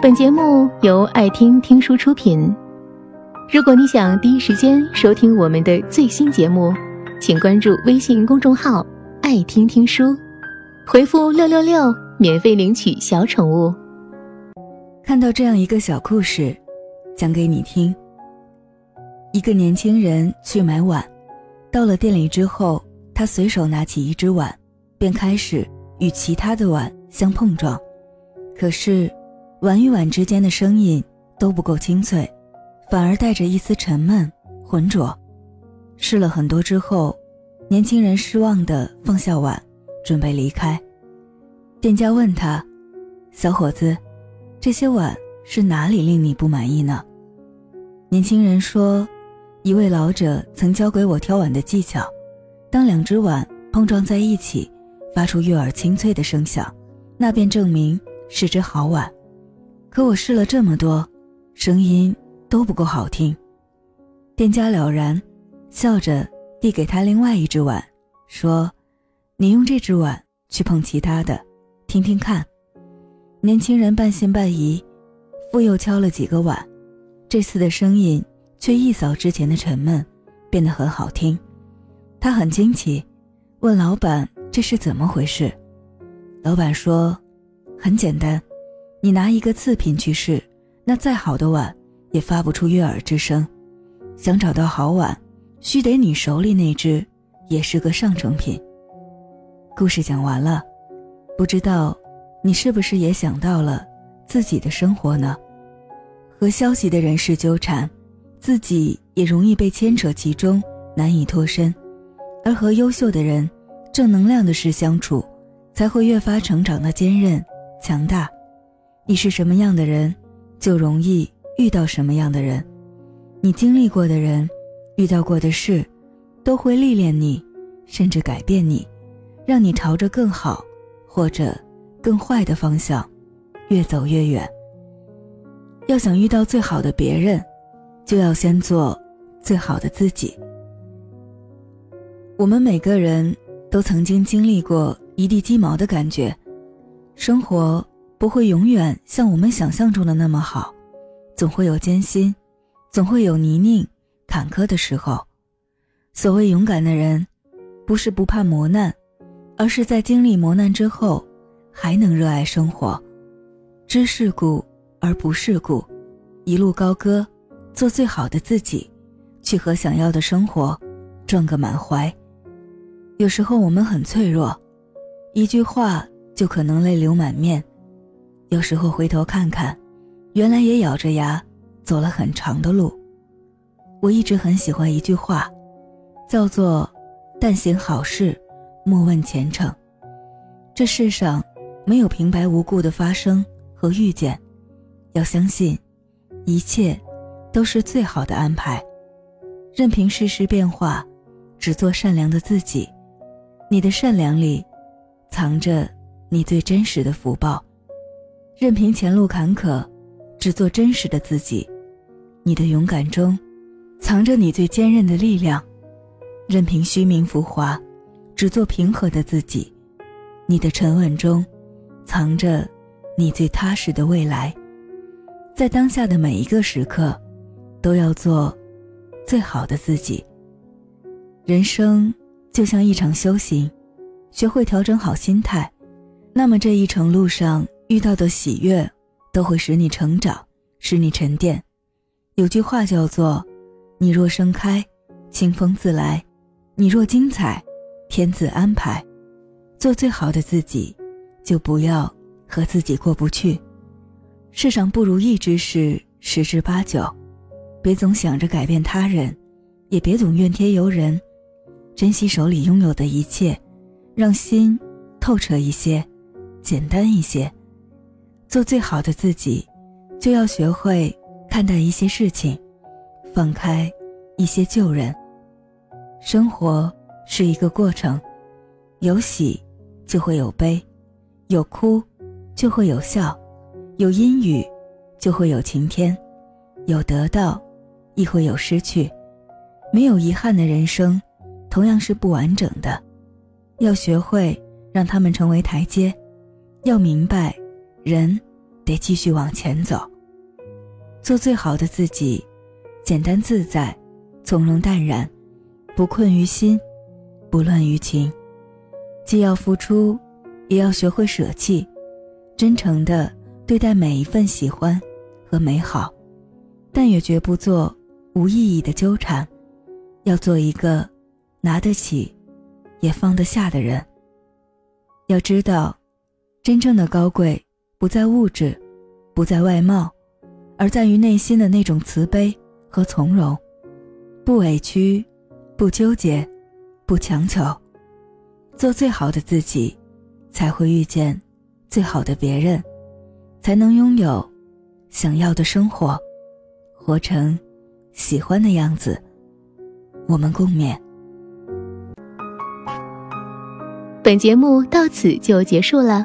本节目由爱听听书出品。如果你想第一时间收听我们的最新节目，请关注微信公众号“爱听听书”，回复“六六六”免费领取小宠物。看到这样一个小故事，讲给你听。一个年轻人去买碗，到了店里之后，他随手拿起一只碗，便开始与其他的碗相碰撞。可是，碗与碗之间的声音都不够清脆，反而带着一丝沉闷、浑浊。试了很多之后，年轻人失望地放下碗，准备离开。店家问他：“小伙子，这些碗是哪里令你不满意呢？”年轻人说：“一位老者曾教给我挑碗的技巧，当两只碗碰撞在一起，发出悦耳清脆的声响，那便证明。”是只好碗，可我试了这么多，声音都不够好听。店家了然，笑着递给他另外一只碗，说：“你用这只碗去碰其他的，听听看。”年轻人半信半疑，复又敲了几个碗，这次的声音却一扫之前的沉闷，变得很好听。他很惊奇，问老板：“这是怎么回事？”老板说。很简单，你拿一个次品去试，那再好的碗也发不出悦耳之声。想找到好碗，须得你手里那只也是个上成品。故事讲完了，不知道你是不是也想到了自己的生活呢？和消极的人事纠缠，自己也容易被牵扯其中，难以脱身；而和优秀的人、正能量的事相处，才会越发成长的坚韧。强大，你是什么样的人，就容易遇到什么样的人。你经历过的人，遇到过的事，都会历练你，甚至改变你，让你朝着更好或者更坏的方向越走越远。要想遇到最好的别人，就要先做最好的自己。我们每个人都曾经经历过一地鸡毛的感觉。生活不会永远像我们想象中的那么好，总会有艰辛，总会有泥泞、坎坷的时候。所谓勇敢的人，不是不怕磨难，而是在经历磨难之后，还能热爱生活，知世故而不世故，一路高歌，做最好的自己，去和想要的生活撞个满怀。有时候我们很脆弱，一句话。就可能泪流满面，有时候回头看看，原来也咬着牙走了很长的路。我一直很喜欢一句话，叫做“但行好事，莫问前程”。这世上没有平白无故的发生和遇见，要相信，一切都是最好的安排。任凭世事变化，只做善良的自己。你的善良里，藏着。你最真实的福报，任凭前路坎坷，只做真实的自己；你的勇敢中，藏着你最坚韧的力量；任凭虚名浮华，只做平和的自己；你的沉稳中，藏着你最踏实的未来。在当下的每一个时刻，都要做最好的自己。人生就像一场修行，学会调整好心态。那么这一程路上遇到的喜悦，都会使你成长，使你沉淀。有句话叫做：“你若盛开，清风自来；你若精彩，天自安排。”做最好的自己，就不要和自己过不去。世上不如意之事十之八九，别总想着改变他人，也别总怨天尤人，珍惜手里拥有的一切，让心透彻一些。简单一些，做最好的自己，就要学会看待一些事情，放开一些旧人。生活是一个过程，有喜就会有悲，有哭就会有笑，有阴雨就会有晴天，有得到亦会有失去。没有遗憾的人生，同样是不完整的。要学会让他们成为台阶。要明白，人得继续往前走。做最好的自己，简单自在，从容淡然，不困于心，不乱于情。既要付出，也要学会舍弃，真诚的对待每一份喜欢和美好，但也绝不做无意义的纠缠。要做一个拿得起，也放得下的人。要知道，真正的高贵不在物质，不在外貌。而在于内心的那种慈悲和从容，不委屈，不纠结，不强求，做最好的自己，才会遇见最好的别人，才能拥有想要的生活，活成喜欢的样子。我们共勉。本节目到此就结束了，